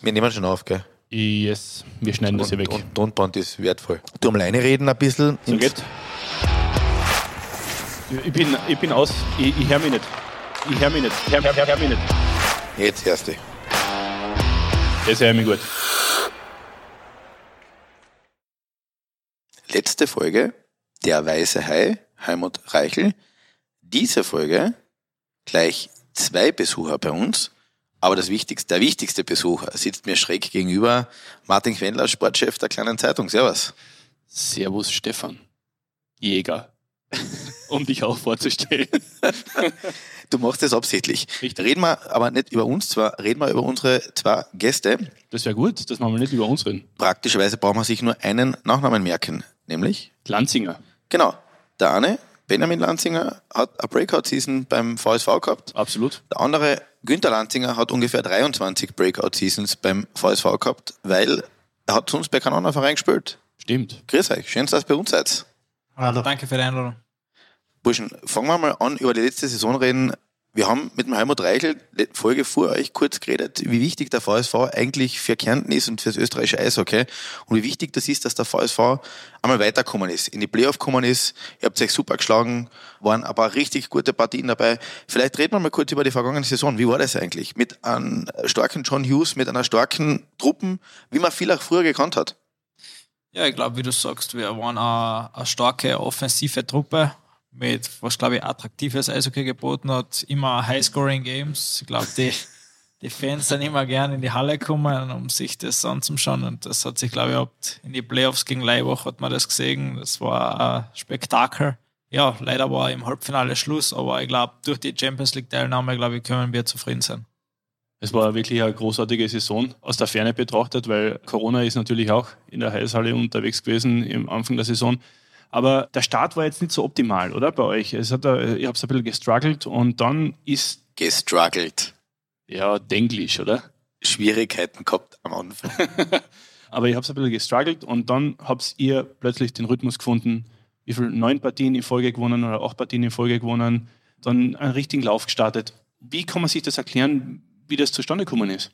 Wir nehmen schon auf, gell? Yes, wir schneiden das hier weg. Und Tonband ist wertvoll. Du am Leine reden ein bisschen. So geht. Ich bin, ich bin aus. Ich, ich höre mich nicht. Ich höre mich nicht. Ich höre hör, hör mich nicht. Jetzt hörst du. Das höre ich mich gut. Letzte Folge, der weiße Hai, Helmut Reichel. Diese Folge gleich zwei Besucher bei uns. Aber das wichtigste, der wichtigste Besucher sitzt mir schräg gegenüber. Martin Quendler, Sportchef der kleinen Zeitung. Servus. Servus, Stefan. Jäger. um dich auch vorzustellen. du machst das absichtlich. Richtig. Reden wir aber nicht über uns, zwar reden wir über unsere zwei Gäste. Das wäre gut, dass wir nicht über uns reden. Praktischerweise braucht man sich nur einen Nachnamen merken, nämlich Lanzinger. Genau. Der eine, Benjamin Lanzinger, hat eine Breakout-Season beim VSV gehabt. Absolut. Der andere, Günther Lanzinger, hat ungefähr 23 Breakout-Seasons beim VSV gehabt, weil er hat sonst bei keinem anderen Verein gespielt. Stimmt. Grüß euch, schön, dass ihr bei uns seid. Hallo. Danke für die Einladung. Burschen, fangen wir mal an, über die letzte Saison reden. Wir haben mit dem Helmut Reichel Folge vor euch kurz geredet, wie wichtig der VSV eigentlich für Kärnten ist und für das österreichische Eishockey und wie wichtig das ist, dass der VSV einmal weitergekommen ist, in die Playoff gekommen ist. Ihr habt euch super geschlagen, waren ein paar richtig gute Partien dabei. Vielleicht reden wir mal kurz über die vergangene Saison. Wie war das eigentlich? Mit einem starken John Hughes, mit einer starken Truppen, wie man viel auch früher gekannt hat. Ja, ich glaube, wie du sagst, wir waren eine, eine starke offensive Truppe, mit, was glaube ich attraktives Eishockey geboten hat, immer High-Scoring-Games. Ich glaube, die, die Fans sind immer gerne in die Halle gekommen, um sich das anzuschauen. Und das hat sich, glaube ich, in die Playoffs gegen Leibach hat man das gesehen. Das war ein Spektakel. Ja, leider war im Halbfinale Schluss, aber ich glaube, durch die Champions League-Teilnahme, glaube ich, können wir zufrieden sein. Es war wirklich eine großartige Saison aus der Ferne betrachtet, weil Corona ist natürlich auch in der Heißhalle unterwegs gewesen im Anfang der Saison. Aber der Start war jetzt nicht so optimal, oder bei euch? Es hat, ich habe es ein bisschen gestruggelt und dann ist. Gestruggelt. Ja, Denglisch, oder? Schwierigkeiten gehabt am Anfang. Aber ich habe es ein bisschen gestruggelt und dann habt ihr plötzlich den Rhythmus gefunden. Wie viel? Neun Partien in Folge gewonnen oder acht Partien in Folge gewonnen. Dann einen richtigen Lauf gestartet. Wie kann man sich das erklären, wie das zustande gekommen ist?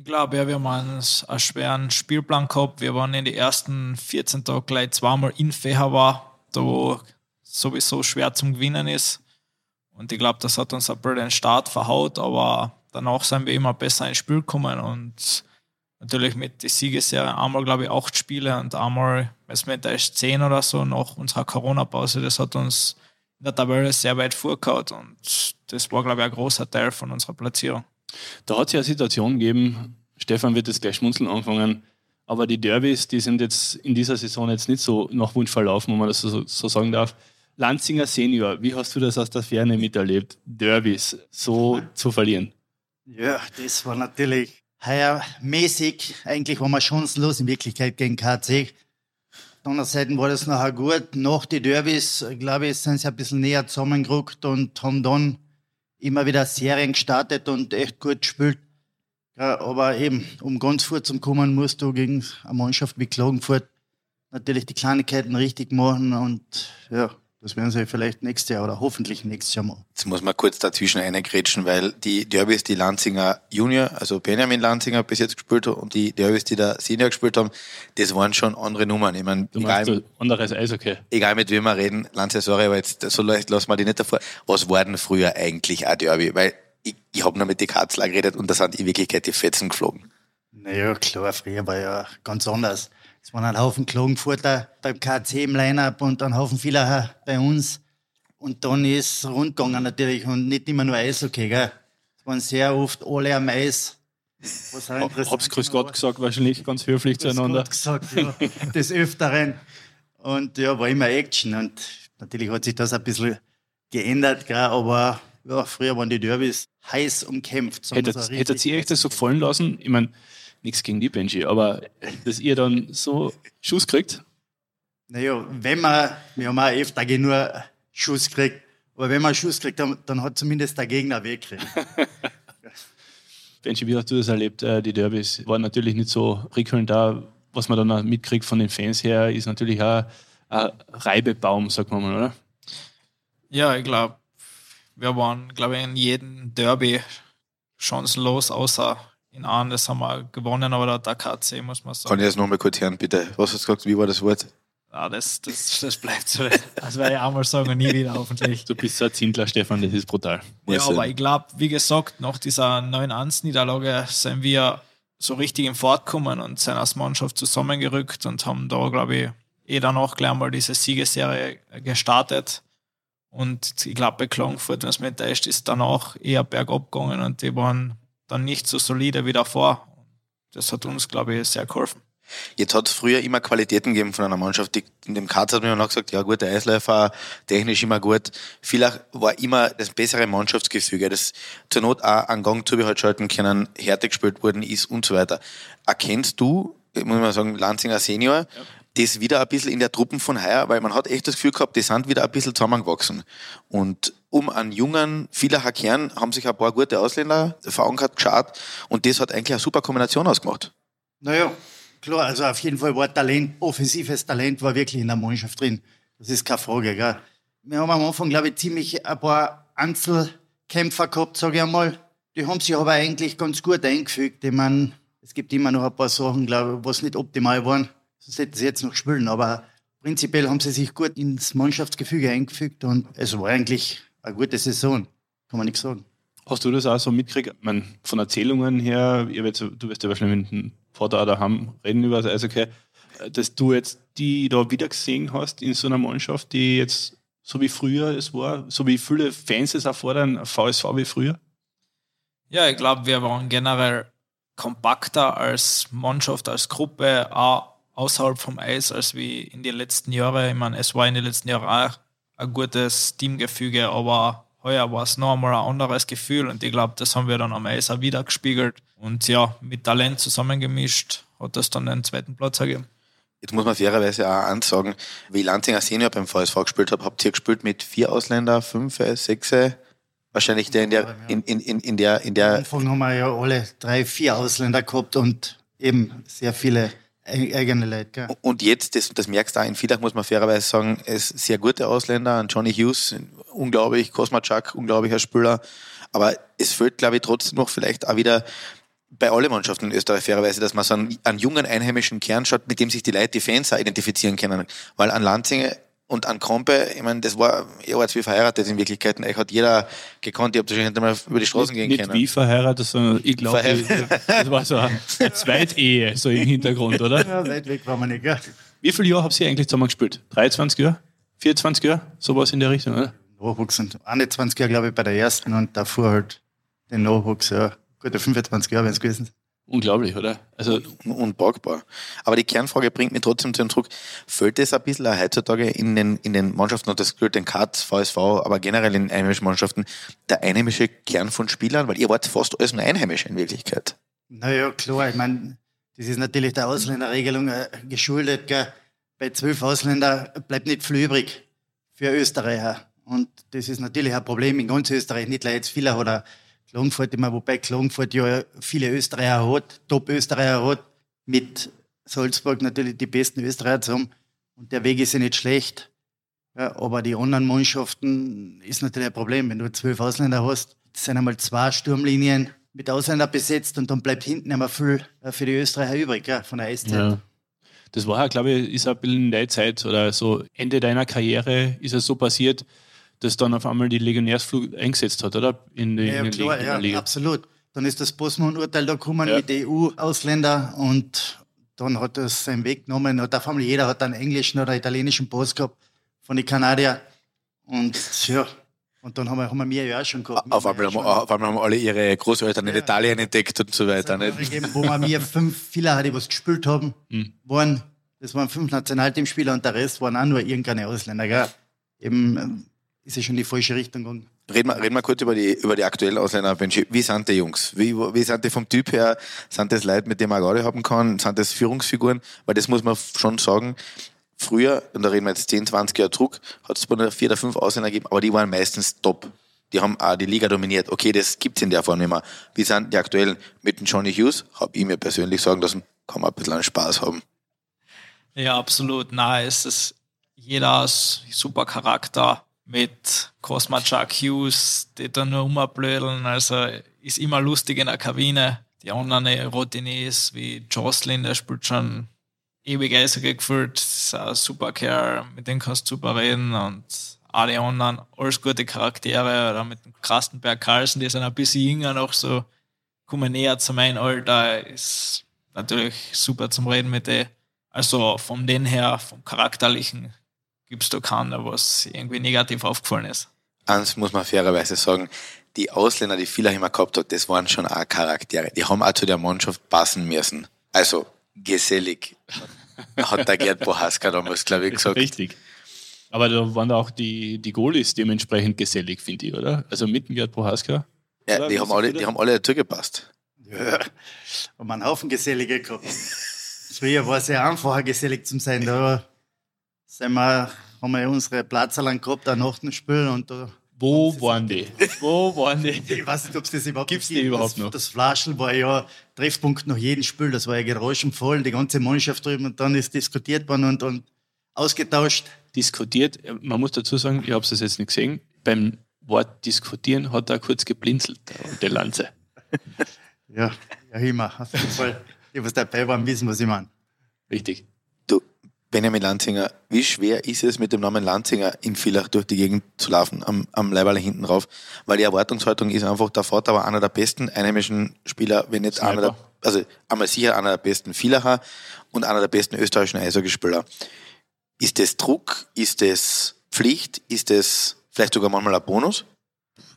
Ich glaube, ja, wir haben einen, schweren Spielplan gehabt. Wir waren in den ersten 14 Tagen gleich zweimal in Fehawa, da wo sowieso schwer zum Gewinnen ist. Und ich glaube, das hat uns ein bisschen den Start verhaut, aber danach sind wir immer besser ins Spiel gekommen und natürlich mit der Siegesserie einmal, glaube ich, acht Spiele und einmal, weiß nicht, da ist zehn oder so nach unserer Corona-Pause. Das hat uns in der Tabelle sehr weit vorgehauen und das war, glaube ich, ein großer Teil von unserer Platzierung. Da hat es ja eine Situation gegeben, Stefan wird jetzt gleich schmunzeln anfangen, aber die Derbys, die sind jetzt in dieser Saison jetzt nicht so nach Wunsch verlaufen, wenn man das so, so sagen darf. Lanzinger Senior, wie hast du das aus der Ferne miterlebt, Derbys so zu verlieren? Ja, das war natürlich heuer mäßig. Eigentlich war man chancenlos in Wirklichkeit gegen KC. Andererseits war das nachher gut. Nach den Derbys, glaube ich, sind sie ein bisschen näher zusammengerückt und haben dann immer wieder Serien gestartet und echt gut gespielt. Aber eben, um ganz vor zu kommen, musst du gegen eine Mannschaft wie Klagenfurt natürlich die Kleinigkeiten richtig machen und ja, das werden sie vielleicht nächstes Jahr oder hoffentlich nächstes Jahr machen. Jetzt muss man kurz dazwischen reingrätschen, weil die Derbys, die Lanzinger Junior, also Benjamin Lanzinger bis jetzt gespielt hat und die Derbys, die der Senior gespielt haben, das waren schon andere Nummern. Ich meine, du egal, meinst anderes Eishockey. Egal mit wem wir reden, Lanzinger, sorry, aber jetzt so leicht lassen wir die nicht davor. Was war denn früher eigentlich ein Derby? Weil ich, ich habe nur mit den Katzler geredet und da sind in Wirklichkeit die Fetzen geflogen. Naja, klar, früher war ja ganz anders. Es waren ein Haufen Klagenfurter beim KC im Line-Up und ein Haufen vieler bei uns. Und dann ist es rundgegangen natürlich und nicht immer nur Eishockey, gell. Es waren sehr oft alle am Eis. Was auch Hab's Grüß Gott gesagt, wahrscheinlich ganz höflich Grüß zueinander. Gott gesagt, ja. des Öfteren. Und ja, war immer Action und natürlich hat sich das ein bisschen geändert, gell, aber ja, früher waren die Derbys heiß umkämpft. Hättet, hättet ihr euch das so gefallen lassen? Ich meine, nichts gegen die Benji, aber dass ihr dann so Schuss kriegt? Naja, wenn man, wir haben auch öfter nur Schuss kriegt, aber wenn man Schuss kriegt, dann, dann hat zumindest der Gegner weggekriegt. Benji, wie hast du das erlebt? Äh, die Derbys waren natürlich nicht so prickelnd da. Was man dann mitkriegt von den Fans her, ist natürlich auch ein Reibebaum, sagt man mal, oder? Ja, ich glaube, wir waren, glaube ich, in jedem Derby chancenlos, außer in an, das haben wir gewonnen, aber der KC, muss man sagen. Kann ich das nochmal kurz hören, bitte? Was hast du gesagt? Wie war das Wort? Ja, das, das, das bleibt so. Das werde ich auch mal sagen und nie wieder hoffentlich. Du bist so ein Zindler, Stefan, das ist brutal. Ja, aber ich glaube, wie gesagt, nach dieser 9-1-Niederlage sind wir so richtig in Fahrt gekommen und sind als Mannschaft zusammengerückt und haben da, glaube ich, eh danach gleich mal diese Siegesserie gestartet. Und ich glaube, bei Klagenfurt, wenn es mir enttäuscht, ist danach eher bergab gegangen und die waren dann nicht so solide wie davor. Das hat uns, glaube ich, sehr geholfen. Jetzt hat es früher immer Qualitäten gegeben von einer Mannschaft. Die, in dem Katz hat man noch gesagt, ja gut, der Eisläufer, technisch immer gut. Vielleicht war immer das bessere Mannschaftsgefüge, das zur Not auch einen Gang zu halt schalten können, Härte gespielt worden ist und so weiter. Erkennst du, muss man sagen, Lanzinger Senior, ja. das wieder ein bisschen in der Truppen von heuer, weil man hat echt das Gefühl gehabt, die sind wieder ein bisschen zusammengewachsen. Und um einen jungen, vieler Kern haben sich ein paar gute Ausländer verankert, geschaut und das hat eigentlich eine super Kombination ausgemacht. Naja, Klar, also auf jeden Fall war Talent, offensives Talent war wirklich in der Mannschaft drin. Das ist keine Frage. Gell? Wir haben am Anfang, glaube ich, ziemlich ein paar Einzelkämpfer gehabt, sage ich einmal. Die haben sich aber eigentlich ganz gut eingefügt. Ich meine, es gibt immer noch ein paar Sachen, glaube ich, was nicht optimal waren. Sonst hätten sie jetzt noch spielen. Aber prinzipiell haben sie sich gut ins Mannschaftsgefüge eingefügt und es war eigentlich eine gute Saison. Kann man nichts sagen. Hast du das auch so mitgekriegt? Ich meine, von Erzählungen her, du wirst ja wahrscheinlich mit dem Vater daheim reden über das Eishockey, dass du jetzt die da wieder gesehen hast in so einer Mannschaft, die jetzt so wie früher es war, so wie viele Fans es erfordern, VSV wie früher? Ja, ich glaube, wir waren generell kompakter als Mannschaft, als Gruppe, auch außerhalb vom Eis, als wie in den letzten Jahren. Ich meine, es war in den letzten Jahren auch ein gutes Teamgefüge, aber heuer war es noch einmal ein anderes Gefühl und ich glaube, das haben wir dann am Eis auch wieder gespiegelt und ja, mit Talent zusammengemischt hat das dann den zweiten Platz ergeben. Jetzt muss man fairerweise auch ansagen, wie Lanzinger Senior beim VSV gespielt hat, habt ihr gespielt mit vier Ausländer, fünf, sechs, wahrscheinlich der in der, in, in, in, in der, in der. Am Anfang haben wir ja alle drei, vier Ausländer gehabt und eben sehr viele eigene Leute. Gell? Und jetzt, das, das merkst du auch in Villach, muss man fairerweise sagen, es sehr gute Ausländer, Johnny Hughes, unglaublich, Kosmachak, unglaublicher Spieler. Aber es fehlt, glaube ich, trotzdem noch vielleicht auch wieder bei allen Mannschaften in Österreich fairerweise, dass man so einen, einen jungen einheimischen Kern schaut, mit dem sich die Leute, die Fans auch identifizieren können. Weil an Lanzinge und an Krompe, ich meine, das war, ihr wart wie verheiratet in Wirklichkeit. Euch hat jeder gekannt, ihr habt wahrscheinlich nicht mal über die Straßen gehen nicht können. Nicht wie verheiratet, sondern ich glaube, das war so eine Zweitehe, so im Hintergrund, oder? Ja, weit weg war man nicht, gell? Wie viele Jahre habt ihr eigentlich zusammen gespielt? 23 Jahre? 24 Jahre? Sowas in der Richtung, oder? Nachwuchs und 21 Jahre, glaube ich, bei der ersten und davor halt den Nachwuchs, ja. Gute 25 Jahre, wenn es gewesen ist. Unglaublich, oder? Also unpackbar. Aber die Kernfrage bringt mich trotzdem zu dem Druck. Fällt es ein bisschen heutzutage in den, in den Mannschaften, und das gilt den Katz, VSV, aber generell in einheimischen Mannschaften, der einheimische Kern von Spielern? Weil ihr wart fast alles nur Einheimische in Wirklichkeit. Naja, klar. Ich meine, das ist natürlich der Ausländerregelung äh, geschuldet. Gell? Bei zwölf Ausländern bleibt nicht viel übrig für Österreicher. Und das ist natürlich ein Problem in ganz Österreich. Nicht nur jetzt viele oder Klagenfurt immer, wobei Klagenfurt ja viele Österreicher hat, Top-Österreicher hat, mit Salzburg natürlich die besten Österreicher zu haben. Und der Weg ist ja nicht schlecht. Ja, aber die anderen Mannschaften ist natürlich ein Problem. Wenn du zwölf Ausländer hast, sind einmal zwei Sturmlinien mit Ausländern besetzt und dann bleibt hinten immer viel äh, für die Österreicher übrig, ja, von der Eiszeit. Ja. Das war ja, glaube ich, ist ein bisschen in der Zeit oder so Ende deiner Karriere ist es so passiert, das dann auf einmal die Legionärsflug eingesetzt hat, oder? In, die, ja, in klar, in ja, Liga. absolut. Dann ist das Bosman-Urteil da gekommen ja. mit EU-Ausländer und dann hat das seinen Weg genommen. Und auf einmal jeder hat einen englischen oder italienischen Pass gehabt von den Kanadiern. Und ja, und dann haben wir, haben wir mehr ja auch schon gehabt. Auf einmal, haben, auf einmal haben alle ihre Großeltern in Italien entdeckt und so weiter. Nicht? Gegeben, wo wir mir fünf, viele die was gespielt haben, mhm. waren, das waren fünf Nationalteamspieler und der Rest waren auch nur irgendeine Ausländer. Gell? Eben ist ja schon in die falsche Richtung gegangen. Reden wir, reden wir kurz über die, über die aktuellen Ausländer. Wie sind die Jungs? Wie, wie sind die vom Typ her? Sind das Leute, mit denen man gerade haben kann? Sind das Führungsfiguren? Weil das muss man schon sagen. Früher, und da reden wir jetzt 10, 20 Jahre zurück, hat es nur vier oder fünf Ausländer gegeben, aber die waren meistens top. Die haben auch die Liga dominiert. Okay, das gibt's in der Form nicht mehr. Wie sind die aktuellen? Mit dem Johnny Hughes, habe ich mir persönlich sagen lassen, kann man ein bisschen Spaß haben. Ja, absolut. Na, es ist jeder super Charakter mit Cosma Chuck Hughes, die da nur umblödeln. Also ist immer lustig in der Kabine. die anderen Routiniers wie Jocelyn, der spielt schon ewig Eishockey gefühlt, ist ein super Kerl, mit dem kannst du super reden und alle anderen, alles gute Charaktere, oder mit dem Krastenberg Carlsen, die sind ein bisschen jünger noch so, kommen näher zu meinem Alter, ist natürlich super zum Reden mit denen. Also von den her, vom Charakterlichen, gibt es da keinen, was irgendwie negativ aufgefallen ist. Eins muss man fairerweise sagen, die Ausländer, die Villach immer gehabt hat, das waren schon auch Charaktere. Die haben auch zu der Mannschaft passen müssen. Also gesellig, hat der Gerd Bohaska damals, glaube ich, gesagt. Richtig. Aber da waren auch die, die Goalies dementsprechend gesellig, finde ich, oder? Also mit dem Gerd Bohaska. Ja, die haben, alle, die haben alle dazugepasst. Ja, haben einen Haufen Gesellige gehabt. Früher war es ja einfacher, gesellig zu sein. Da sind wir, haben wir unsere Platzerlang gehabt, auch nach dem Spiel und da wo waren die? Wo waren die? Ich weiß nicht, ob es das überhaupt Gibt's die überhaupt das, noch? Das Flaschel war ja Treffpunkt nach jedem Spiel. Das war ja geräuschenvoll, die ganze Mannschaft drüben und dann ist diskutiert worden und, und ausgetauscht. Diskutiert, man muss dazu sagen, ich habe es jetzt nicht gesehen, beim Wort diskutieren hat er kurz geblinzelt, der Lanze. Ja, ja immer. Auf jeden Fall. Die, was dabei waren, wissen, was ich meine. Richtig. Benjamin Lanzinger, wie schwer ist es mit dem Namen Lanzinger in Villach durch die Gegend zu laufen, am, am Leiberl hinten rauf? Weil die Erwartungshaltung ist einfach, der Vater war einer der besten einheimischen Spieler, wenn Sniper. einer der, also einmal sicher einer der besten Villacher und einer der besten österreichischen Eishockeyspieler. Ist das Druck? Ist das Pflicht? Ist das vielleicht sogar manchmal ein Bonus?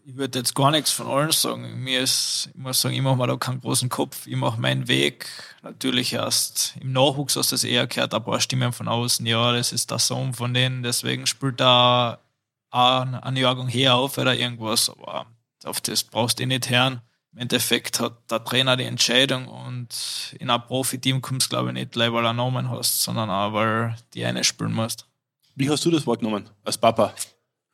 Ich würde jetzt gar nichts von allen sagen. Mir ist, ich muss sagen, ich mache mir da keinen großen Kopf. Ich mache meinen Weg. Natürlich erst im Nachwuchs hast du das eher gehört, ein paar Stimmen von außen. Ja, das ist der Sohn von denen, deswegen spielt auch eine Jahrgang her auf oder irgendwas. Aber auf das brauchst du eh nicht hören. Im Endeffekt hat der Trainer die Entscheidung und in ein Profiteam kommst du, glaube ich, nicht gleich, weil du einen Namen hast, sondern auch, weil die eine spielen musst. Wie hast du das wahrgenommen als Papa?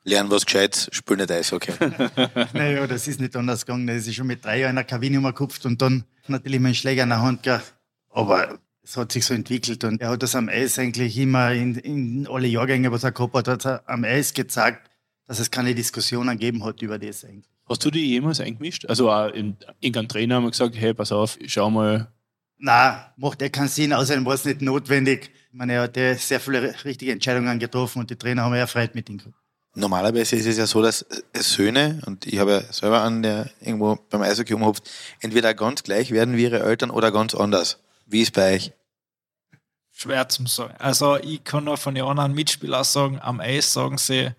Lernen was Gescheites, spiel nicht Eishockey. Naja, das ist nicht anders gegangen. Das ist schon mit drei Jahren in der Kabine umgekupft und dann natürlich mit dem Schläger in der Hand gehabt. Aber es hat sich so entwickelt und er hat das am Eis eigentlich immer in, in alle Jahrgänge, was er gehabt hat, hat er am Eis gezeigt, dass es keine Diskussionen gegeben hat über das eigentlich. Hast du die jemals eingemischt? Also auch in, irgendein Trainer haben wir gesagt, hey, pass auf, schau mal. Na, macht eh keinen Sinn, außerdem war es nicht notwendig. Ich meine, er hat ja sehr viele richtige Entscheidungen getroffen und die Trainer haben ja Freude mit ihm gehabt. Normalerweise ist es ja so, dass Söhne, und ich habe ja selber einen, der irgendwo beim Eishockey umhupft, entweder ganz gleich werden wie ihre Eltern oder ganz anders. Wie ist bei euch? schwer zum sagen. Also ich kann nur von den anderen Mitspielern sagen, am Eis sagen sie,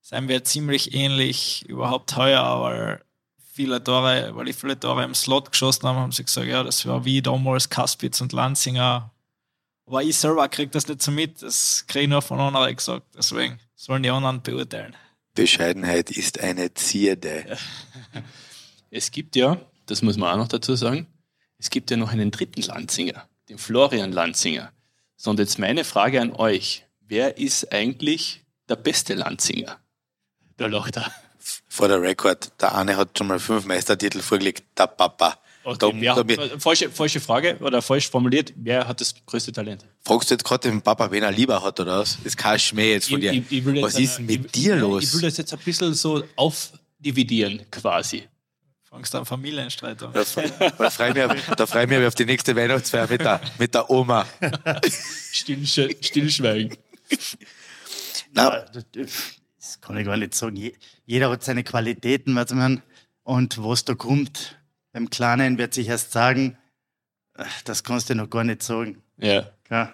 sind wir ziemlich ähnlich, überhaupt heuer, weil viele Tore, weil ich viele Tore im Slot geschossen habe, haben sie gesagt, ja, das war wie damals Kaspitz und Lanzinger. Aber ich selber kriege das nicht so mit, das kriege ich nur von anderen gesagt. Deswegen sollen die anderen beurteilen. Bescheidenheit ist eine Zierde. Es gibt ja, das muss man auch noch dazu sagen, es gibt ja noch einen dritten Lanzinger, den Florian Lanzinger. So, und jetzt meine Frage an euch. Wer ist eigentlich der beste Lanzinger? Da lacht er. Vor der Rekord, der eine hat schon mal fünf Meistertitel vorgelegt, der Papa. Okay, Da- wer da hat, bin- äh, falsche, falsche Frage oder falsch formuliert. Wer hat das größte Talent? Fragst du jetzt gerade den Papa, wen er lieber hat oder was? Das ist kein Schmäh jetzt von dir. will was jetzt ist mit ich, dir los? Ich will das jetzt ein bisschen so aufdividieren, quasi. Fangst du einen Familienstreit an. Da, da freue ich mich, da freu ich mich auf die nächste Weihnachtsfeier mit der, mit der Oma. Stillsch Stillschweigen. Na, das, das kann ich gar nicht sagen. Je- Jeder hat seine Qualitäten, weiß man. Und was da kommt, beim Kleinen wird sich erst sagen, äh, das kannst du noch gar nicht sagen. Ja. Ja.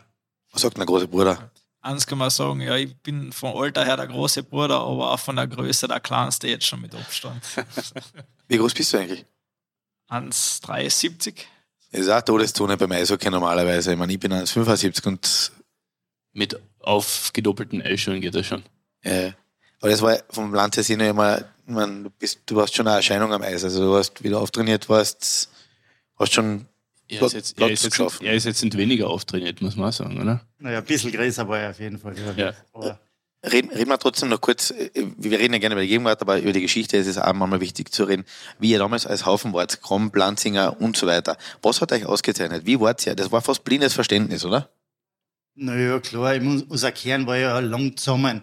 was sagt mein großer Bruder? Eins kann man sagen, ja, ich bin vom Alter her der große Bruder, aber auch von der Größe der kleinste jetzt schon mit Abstand. Wie groß bist du eigentlich? 1,73. Das ist auch Todeszone beim Eishockey normalerweise. Ich meine, ich bin 1,75 und Mit aufgedoppelten Eischuhen geht das schon. äh, aber das war vom Land her immer, meine, du, bist, du warst schon eine Erscheinung am Eis. Also du hast, wie du auftrainiert warst, hast schon Er Platz- ist, jetzt, er, ist jetzt, geschaffen. er ist jetzt nicht weniger auftrainiert, muss man auch sagen, oder? Naja, ein bisschen größer war er auf jeden Fall. Ja. Aber Reden, reden wir trotzdem noch kurz, äh, wir reden ja gerne über die Gegenwart, aber über die Geschichte ist es auch manchmal wichtig zu reden, wie ihr damals als Haufen wart, Krom, Blanzinger und so weiter. Was hat euch ausgezeichnet? Wie wart ihr? Das war fast blindes Verständnis, oder? Naja, klar, ich muss- unser Kern war ja lang zusammen.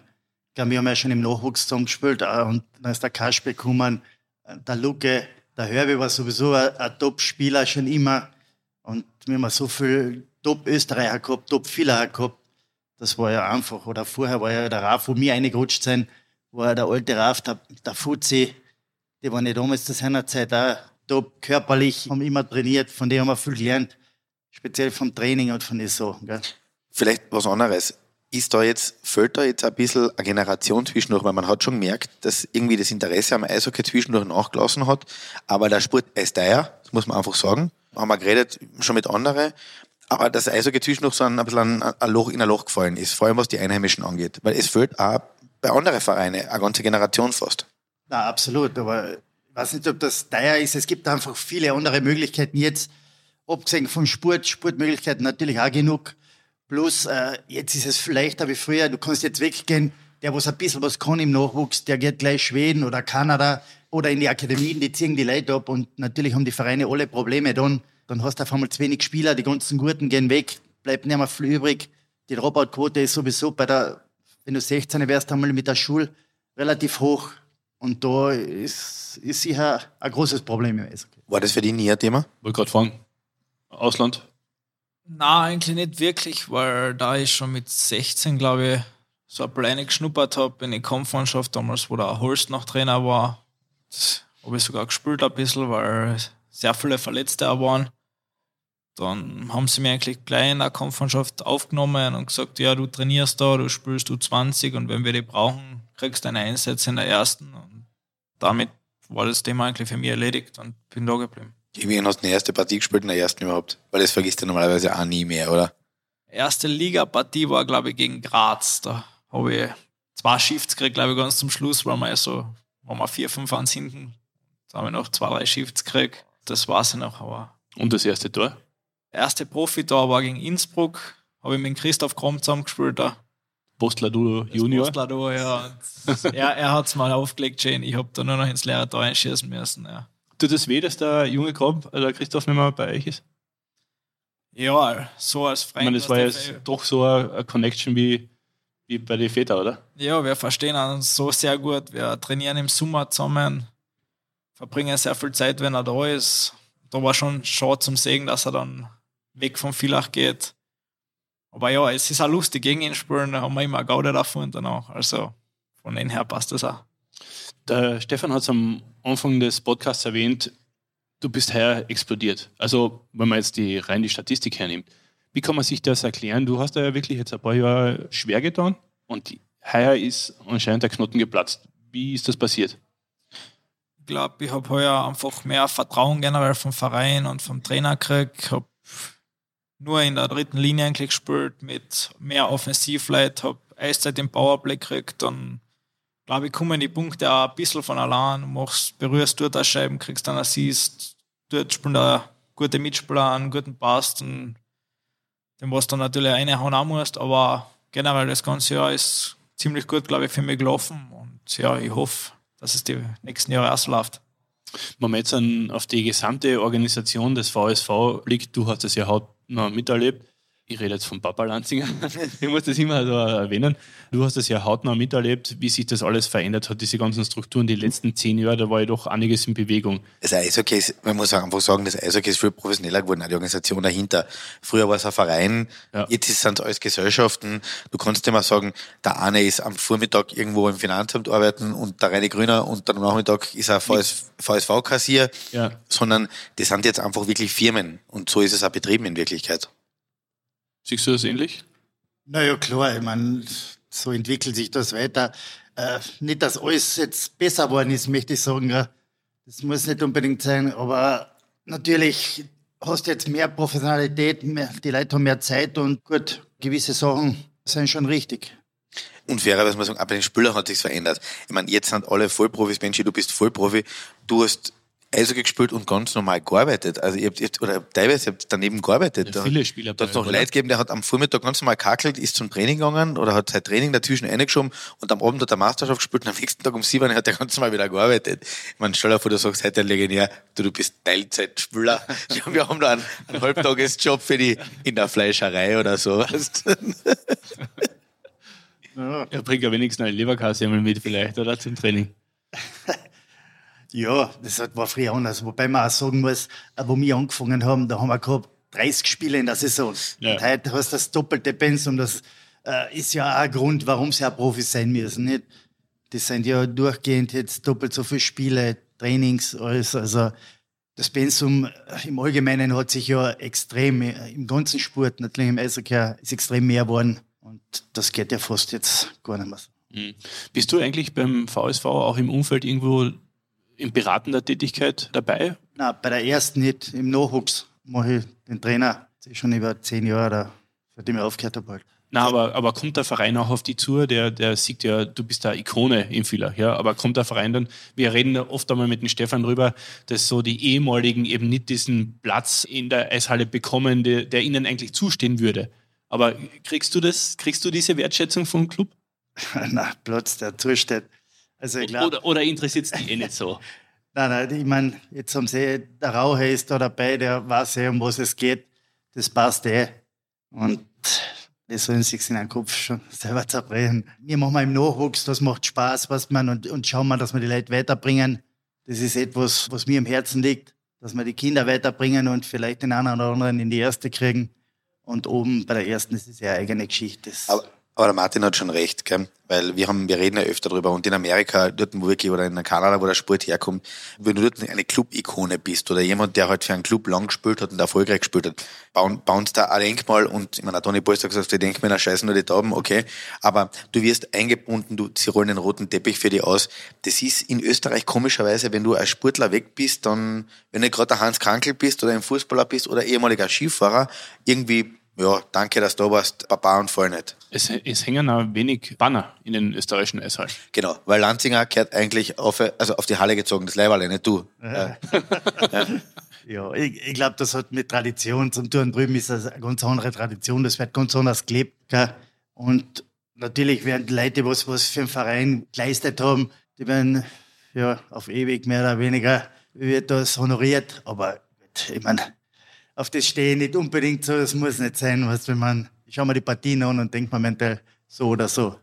Glaube, wir haben ja schon im Nachwuchs zusammen gespielt. auch. Und dann ist der Kasper gekommen, der Luke, der Hörbe war sowieso ein, ein Top-Spieler schon immer. Und wir haben so viel Top-Österreicher gehabt, Top-Vieler gehabt. Das war ja einfach. Oder vorher war ja der Raf, wo wir reingerutscht sind, war der alte Raf, der, der Fuzzi. Die waren ja damals zu seiner Zeit auch top körperlich, haben immer trainiert, von dem haben wir viel gelernt. Speziell vom Training und von Sachen. Gell? Vielleicht was anderes. Ist da jetzt, fällt da jetzt ein bisschen eine Generation zwischendurch, weil man hat schon gemerkt, dass irgendwie das Interesse am Eishockey zwischendurch nachgelassen hat. Aber der Sport ist teuer, das muss man einfach sagen. Haben wir geredet, schon mit anderen. Aber das Eishockey zwischendurch so ein, bisschen ein Loch in ein Loch gefallen ist, vor allem was die Einheimischen angeht. Weil es fällt auch bei anderen Vereinen eine ganze Generation fast. Na, absolut. Aber ich weiß nicht, ob das teuer ist. Es gibt einfach viele andere Möglichkeiten jetzt, abgesehen vom Sport, Sportmöglichkeiten natürlich auch genug. Plus, äh, jetzt ist es vielleicht wie früher, du kannst jetzt weggehen, der, was ein bisschen was kann im Nachwuchs, der geht gleich Schweden oder Kanada oder in die Akademien, die ziehen die Leute ab und natürlich haben die Vereine alle Probleme dann. Dann hast du auf einmal zu wenig Spieler, die ganzen Guten gehen weg, bleibt nicht mehr viel übrig. Die Dropout-Quote ist sowieso bei der, wenn du 16 wärst, einmal mit der Schule relativ hoch. Und da ist, ist sicher ein großes Problem im Eishockey. War das für dich nie ein Thema? Wollte gerade fragen. Ausland? Na, eigentlich nicht wirklich, weil da ich schon mit 16, glaube ich, so eine Pläne geschnuppert habe in die Kampfmannschaft, damals, wo der Holst noch Trainer war. Habe ich sogar gespielt ein bisschen, weil sehr viele Verletzte auch waren. Dann haben sie mir eigentlich gleich in der Kampfmannschaft aufgenommen und gesagt, ja, du trainierst da, du spielst du 20 und wenn wir die brauchen, kriegst du deine Einsätze in der ersten. Und damit war das Thema eigentlich für mich erledigt und bin da geblieben. Gegen hast du eine erste Partie gespielt in der ersten überhaupt? Weil das vergisst du normalerweise auch nie mehr, oder? Erste Liga-Partie war, glaube ich, gegen Graz. Da habe ich zwei Shifts gekriegt, glaube ich, ganz zum Schluss, weil wir so, waren wir vier, fünf ans hinten. Da habe ich noch zwei, drei Shifts gekriegt. Das war es noch, aber. Und das erste Tor? Erste Profi-Tor war gegen Innsbruck. Habe ich mit Christoph Krom zusammengespielt da. Postlador Junior. Postlador, ja. er er hat es mal aufgelegt, Jane. Ich habe da nur noch ins leere Tor einschießen müssen, ja. Tut das weh, dass der junge Krob, also der Christoph, nicht mehr bei euch ist? Ja, so als Freund. Ich meine, das war jetzt doch so eine Connection wie, wie bei den Vätern, oder? Ja, wir verstehen uns so sehr gut. Wir trainieren im Sommer zusammen, verbringen sehr viel Zeit, wenn er da ist. Da war schon schade zum Segen, dass er dann weg vom Villach geht. Aber ja, es ist auch lustig, gegen ihn spielen, da haben wir immer Gaude davon danach. Also von dem her passt das auch. Der Stefan hat es am Anfang des Podcasts erwähnt, du bist heuer explodiert. Also, wenn man jetzt die, rein die Statistik hernimmt. Wie kann man sich das erklären? Du hast da ja wirklich jetzt ein paar Jahre schwer getan und heuer ist anscheinend der Knoten geplatzt. Wie ist das passiert? Ich glaube, ich habe heuer einfach mehr Vertrauen generell vom Verein und vom Trainer gekriegt. Ich habe nur in der dritten Linie eigentlich gespielt mit mehr Offensivleit, habe Eiszeit im Powerplay gekriegt und glaube ich, kommen die Punkte auch ein bisschen von allein. Machst, berührst dort das Scheiben, kriegst dann Assist, dort spielen da gute Mitspieler einen guten Pass, und den was dann natürlich eine hauen auch musst, aber generell das ganze Jahr ist ziemlich gut, glaube ich, für mich gelaufen und ja, ich hoffe, dass es die nächsten Jahre auch so läuft. Wenn man jetzt auf die gesamte Organisation des VSV blickt, du hast es ja hautnah miterlebt, ich rede jetzt von Papa Lanzinger, ich muss das immer so erwähnen. Du hast das ja hautnah miterlebt, wie sich das alles verändert hat, diese ganzen Strukturen. Die letzten zehn Jahre, da war ja doch einiges in Bewegung. Das Eishockey ist, man muss einfach sagen, das Eishockey ist viel professioneller geworden, auch die Organisation dahinter. Früher war es ein Verein, ja. jetzt sind es alles Gesellschaften. Du kannst immer sagen, der eine ist am Vormittag irgendwo im Finanzamt arbeiten und der reine Grüner und am Nachmittag ist er VS, VSV-Kassier, ja. sondern das sind jetzt einfach wirklich Firmen und so ist es auch betrieben in Wirklichkeit. Siehst du das ähnlich? Naja, klar, ich meine, so entwickelt sich das weiter. Äh, nicht, dass alles jetzt besser geworden ist, möchte ich sagen. Das muss nicht unbedingt sein, aber natürlich hast du jetzt mehr Professionalität, mehr, die Leute haben mehr Zeit und gut, gewisse Sachen sind schon richtig. Und fairerweise muss man sagen, auch bei den Spielern hat sich verändert. Ich meine, jetzt sind alle Vollprofis, Mensch, du bist Vollprofi, du hast Eishockey gespielt und ganz normal gearbeitet. Also ich hab, oder teilweise habt daneben gearbeitet. Ja, viele Spieler. Da hat es noch Leute gegeben, der hat am Vormittag ganz normal kackelt, ist zum Training gegangen oder hat sein Training dazwischen reingeschoben und am Abend hat er Meisterschaft gespielt und am nächsten Tag um sieben hat er ganz normal wieder gearbeitet. Ich meine, stell dir vor, du sagst heute ein Legendär, du, du bist Teilzeitspieler. Wir haben da einen, einen Halbtagesjob für die in der Fleischerei oder so. Weißt? ja. Er bringt ja wenigstens eine Leberkasse mit vielleicht, oder? Zum Training. Ja, das war früher anders. Wobei man auch sagen muss, äh, wo wir angefangen haben, da haben wir gehabt 30 Spiele in der Saison. Ja. Und heute hast du das doppelte Pensum. Das äh, ist ja auch ein Grund, warum sie auch Profis sein müssen. Nicht? Das sind ja durchgehend jetzt doppelt so viele Spiele, Trainings, alles. Also das Pensum im Allgemeinen hat sich ja extrem, im ganzen Sport, natürlich im Eishockey, ist extrem mehr geworden. Und das geht ja fast jetzt gar nicht mehr so. Mhm. Bist du eigentlich beim VSV auch im Umfeld irgendwo in beratender Tätigkeit dabei? Nein, bei der ersten nicht. Im Nachwuchs mache ich den Trainer. Das ist schon über zehn Jahre, seitdem ich aufgehört habe. Halt. Na, aber, aber kommt der Verein auch auf die Tour? Der, der sieht ja, du bist da Ikone im Villach, ja. Aber kommt der Verein dann, wir reden oft einmal mit dem Stefan drüber, dass so die ehemaligen eben nicht diesen Platz in der Eishalle bekommen, der, der ihnen eigentlich zustehen würde. Aber kriegst du das, kriegst du diese Wertschätzung vom Club? Na, Platz, der zusteht. Also ich glaub, oder, oder interessiert es dich eh nicht so? nein, nein, ich meine, jetzt haben sie, der Raucher ist da dabei, der weiß eh, um was es geht. Das passt eh. Und das sollen sich in den Kopf schon selber zerbrechen. Wir machen mal im Nachwuchs, das macht Spaß, was man, und, und schauen wir, dass wir die Leute weiterbringen. Das ist etwas, was mir im Herzen liegt, dass wir die Kinder weiterbringen und vielleicht den einen oder anderen in die erste kriegen. Und oben bei der ersten ist es ja eine eigene Geschichte. Aber aber der Martin hat schon recht, gell? weil wir haben, wir reden ja öfter drüber und in Amerika, dort wo wirklich, oder in Kanada, wo der Sport herkommt, wenn du dort eine Club-Ikone bist oder jemand, der halt für einen Club lang gespielt hat und erfolgreich gespielt hat, bauen, bauen da ein Denkmal und, ich meine, Toni Polster gesagt, die Denkmäler scheißen nur die Tauben, okay, aber du wirst eingebunden, du, sie rollen den roten Teppich für dich aus. Das ist in Österreich komischerweise, wenn du als Sportler weg bist, dann, wenn du gerade der Hans Krankel bist oder ein Fußballer bist oder ehemaliger Skifahrer, irgendwie ja, danke, dass du da warst, Papa und voll nicht. Es, es hängen auch wenig Banner in den österreichischen Eishallen. Genau, weil Lanzinger gehört eigentlich auf, also auf die Halle gezogen, das Leiberle, nicht du. Ja, ja ich, ich glaube, das hat mit Tradition zum tun. Drüben ist das eine ganz andere Tradition, das wird ganz anders gelebt. Gell? Und natürlich werden die Leute, was, was für einen Verein geleistet haben, die werden ja auf ewig mehr oder weniger wird das honoriert. Aber ich meine, auf das stehe ich nicht unbedingt so, das muss nicht sein, was wenn man, ich schaue mir die Partien an und denke mir mental so oder so.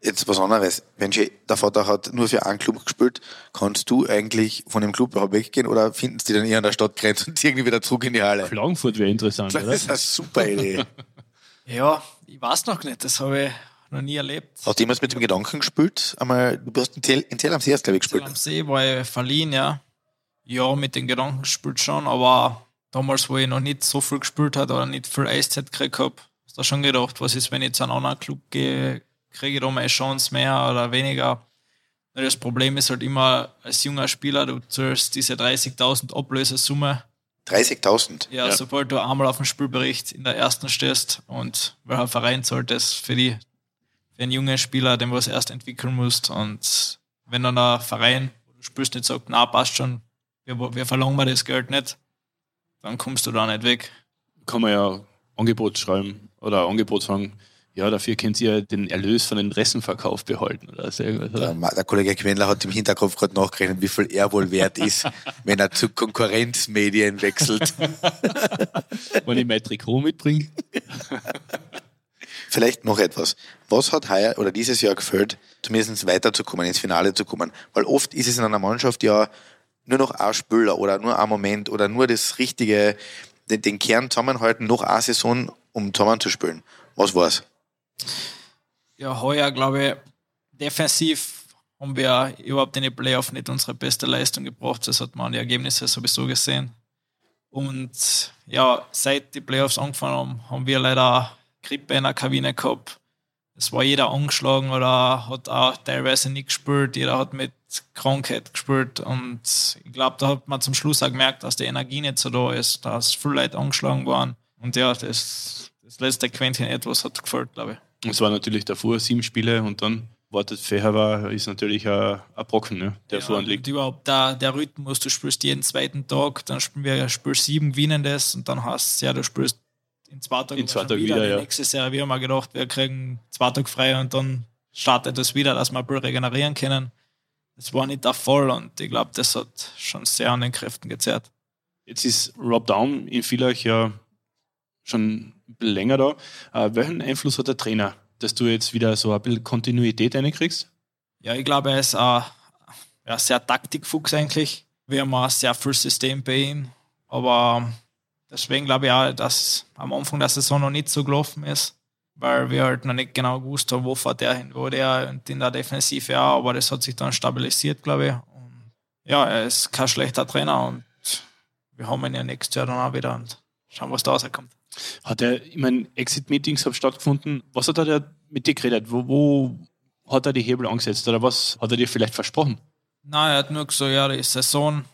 Jetzt was anderes. Wenn der Vater hat nur für einen Club gespielt, kannst du eigentlich von dem Club weggehen oder finden sie dann eher an der Stadtgrenze und irgendwie wieder zurück in die Halle? Klagenfurt wäre interessant, das oder? Das ist eine super Idee. ja, ich weiß noch nicht, das habe ich noch nie erlebt. Hast du jemals mit dem Gedanken gespielt? Einmal, du hast in Tel, in Tel am See, glaube ich, gespielt. Tel am See war ich verliehen, ja. Ja, mit den Gedanken gespielt schon, aber damals, wo ich noch nicht so viel gespielt habe oder nicht viel Eiszeit gekriegt habe, hast du schon gedacht, was ist, wenn ich zu einem anderen Club gehe, kriege ich da meine Chance mehr oder weniger. Das Problem ist halt immer, als junger Spieler, du zahlst diese 30.000 Ablösesumme. 30.000? Ja, ja, sobald du einmal auf dem Spielbericht in der ersten stehst und welcher Verein zahlt das für, die, für einen jungen Spieler, den du es erst entwickeln musst. Und wenn dann ein Verein, wo du spielst, nicht sagt, na, passt schon, wir, wir verlangen wir das Geld nicht, dann kommst du da nicht weg. Kann man ja Angebot schreiben oder Angebot sagen, ja, dafür könnt ihr den Erlös von den Ressenverkauf behalten. Oder so oder? Der, der Kollege Quendler hat im Hinterkopf gerade nachgerechnet, wie viel er wohl wert ist, wenn er zu Konkurrenzmedien wechselt. wenn ich mein Trikot mitbringe. Vielleicht noch etwas. Was hat heuer oder dieses Jahr gefällt, zumindest weiterzukommen, ins Finale zu kommen? Weil oft ist es in einer Mannschaft ja nur noch ein Spieler oder nur ein Moment oder nur das richtige, den, den Kern zusammenhalten, noch eine Saison, um zusammen zu spielen. Was war's? Ja, heuer glaube ich, defensiv haben wir überhaupt in den Playoff nicht unsere beste Leistung gebracht. Das hat man an die Ergebnisse sowieso gesehen. Und ja, seit die Playoffs angefangen haben, haben wir leider Grippe in der Kabine gehabt es war jeder angeschlagen oder hat auch teilweise nicht gespielt. Jeder hat mit Krankheit gespielt. Und ich glaube, da hat man zum Schluss auch gemerkt, dass die Energie nicht so da ist, dass viele Leute angeschlagen waren. Und ja, das, das letzte Quäntchen etwas hat gefällt, glaube ich. Es war natürlich davor sieben Spiele und dann wartet Feher ist natürlich ein, ein Brocken, ne, der ja, vor liegt. Und überhaupt der, der Rhythmus, du spielst jeden zweiten Tag, dann spielen wir Spiel sieben, gewinnen das und dann hast du ja, du spielst in zwei Tagen, in zwei Tagen wieder. wieder ja. Nächste Serie, wir haben mal gedacht, wir kriegen zwei Tage frei und dann startet es wieder, dass wir ein bisschen regenerieren können. Das war nicht der Fall und ich glaube, das hat schon sehr an den Kräften gezerrt. Jetzt ist Rob Down in Villach ja schon ein bisschen länger da. Äh, welchen Einfluss hat der Trainer, dass du jetzt wieder so ein bisschen Kontinuität reinkriegst? Ja, ich glaube, er ist, äh, ja, sehr Taktikfuchs eigentlich. Wir haben auch sehr viel System bei ihm. Aber deswegen glaube ich auch, dass am Anfang der Saison noch nicht so gelaufen ist, weil wir halt noch nicht genau gewusst haben, wo fährt der hin, wo der und in der Defensive ja, aber das hat sich dann stabilisiert, glaube ich. Und ja, er ist kein schlechter Trainer und wir haben ihn ja nächstes Jahr dann auch wieder und schauen, was da rauskommt. Hat er, ich meine, Exit-Meetings haben stattgefunden. Was hat er mit dir geredet? Wo, wo hat er die Hebel angesetzt oder was hat er dir vielleicht versprochen? Nein, er hat nur gesagt, ja, die Saison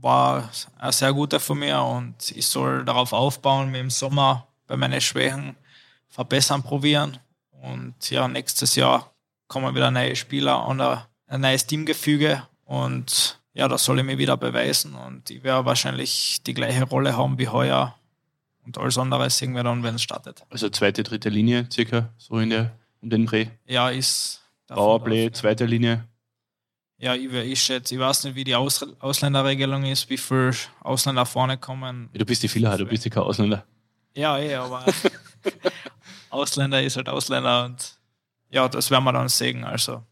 war ein sehr guter von mir und ich soll darauf aufbauen, mir im Sommer bei meinen Schwächen verbessern, probieren. Und ja, nächstes Jahr kommen wieder neue Spieler und ein neues Teamgefüge und ja, da soll ich mich wieder beweisen und ich werde wahrscheinlich die gleiche Rolle haben wie heuer und alles andere sehen wir dann, wenn es startet. Also zweite, dritte Linie circa, so in der, um den Dreh. Ja, ist. Powerplay, zweite Linie. Ja, ich, ich schätze, ich weiß nicht, wie die Aus Ausländerregelung ist, wie viele Ausländer vorne kommen. Du bist die Vielheit, du bist ja kein Ausländer. Ja, eh, aber Ausländer ist halt Ausländer und ja, das werden wir dann sehen. Also